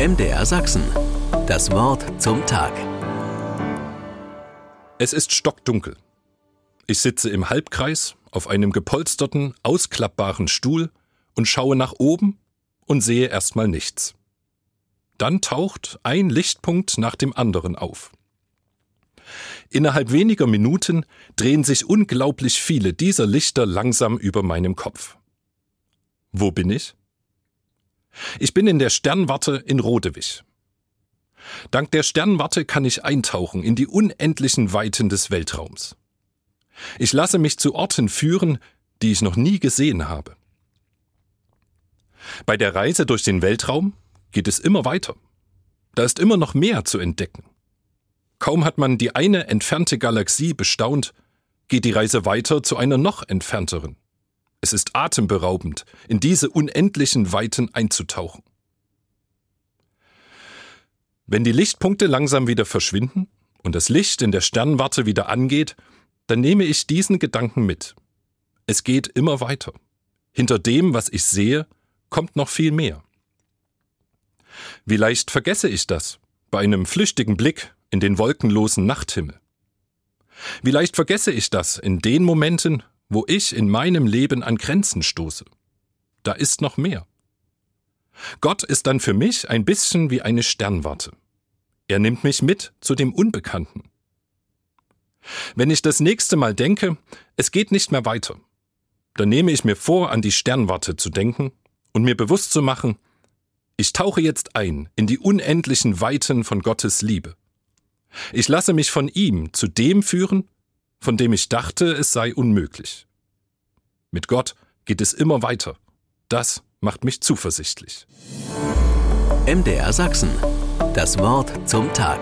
MDR Sachsen. Das Wort zum Tag. Es ist stockdunkel. Ich sitze im Halbkreis auf einem gepolsterten, ausklappbaren Stuhl und schaue nach oben und sehe erstmal nichts. Dann taucht ein Lichtpunkt nach dem anderen auf. Innerhalb weniger Minuten drehen sich unglaublich viele dieser Lichter langsam über meinem Kopf. Wo bin ich? Ich bin in der Sternwarte in Rodewig. Dank der Sternwarte kann ich eintauchen in die unendlichen Weiten des Weltraums. Ich lasse mich zu Orten führen, die ich noch nie gesehen habe. Bei der Reise durch den Weltraum geht es immer weiter. Da ist immer noch mehr zu entdecken. Kaum hat man die eine entfernte Galaxie bestaunt, geht die Reise weiter zu einer noch entfernteren. Es ist atemberaubend, in diese unendlichen Weiten einzutauchen. Wenn die Lichtpunkte langsam wieder verschwinden und das Licht in der Sternwarte wieder angeht, dann nehme ich diesen Gedanken mit. Es geht immer weiter. Hinter dem, was ich sehe, kommt noch viel mehr. Wie leicht vergesse ich das bei einem flüchtigen Blick in den wolkenlosen Nachthimmel. Wie leicht vergesse ich das in den Momenten, wo ich in meinem Leben an Grenzen stoße. Da ist noch mehr. Gott ist dann für mich ein bisschen wie eine Sternwarte. Er nimmt mich mit zu dem Unbekannten. Wenn ich das nächste Mal denke, es geht nicht mehr weiter, dann nehme ich mir vor, an die Sternwarte zu denken und mir bewusst zu machen, ich tauche jetzt ein in die unendlichen Weiten von Gottes Liebe. Ich lasse mich von ihm zu dem führen, von dem ich dachte, es sei unmöglich. Mit Gott geht es immer weiter. Das macht mich zuversichtlich. MDR Sachsen. Das Wort zum Tag.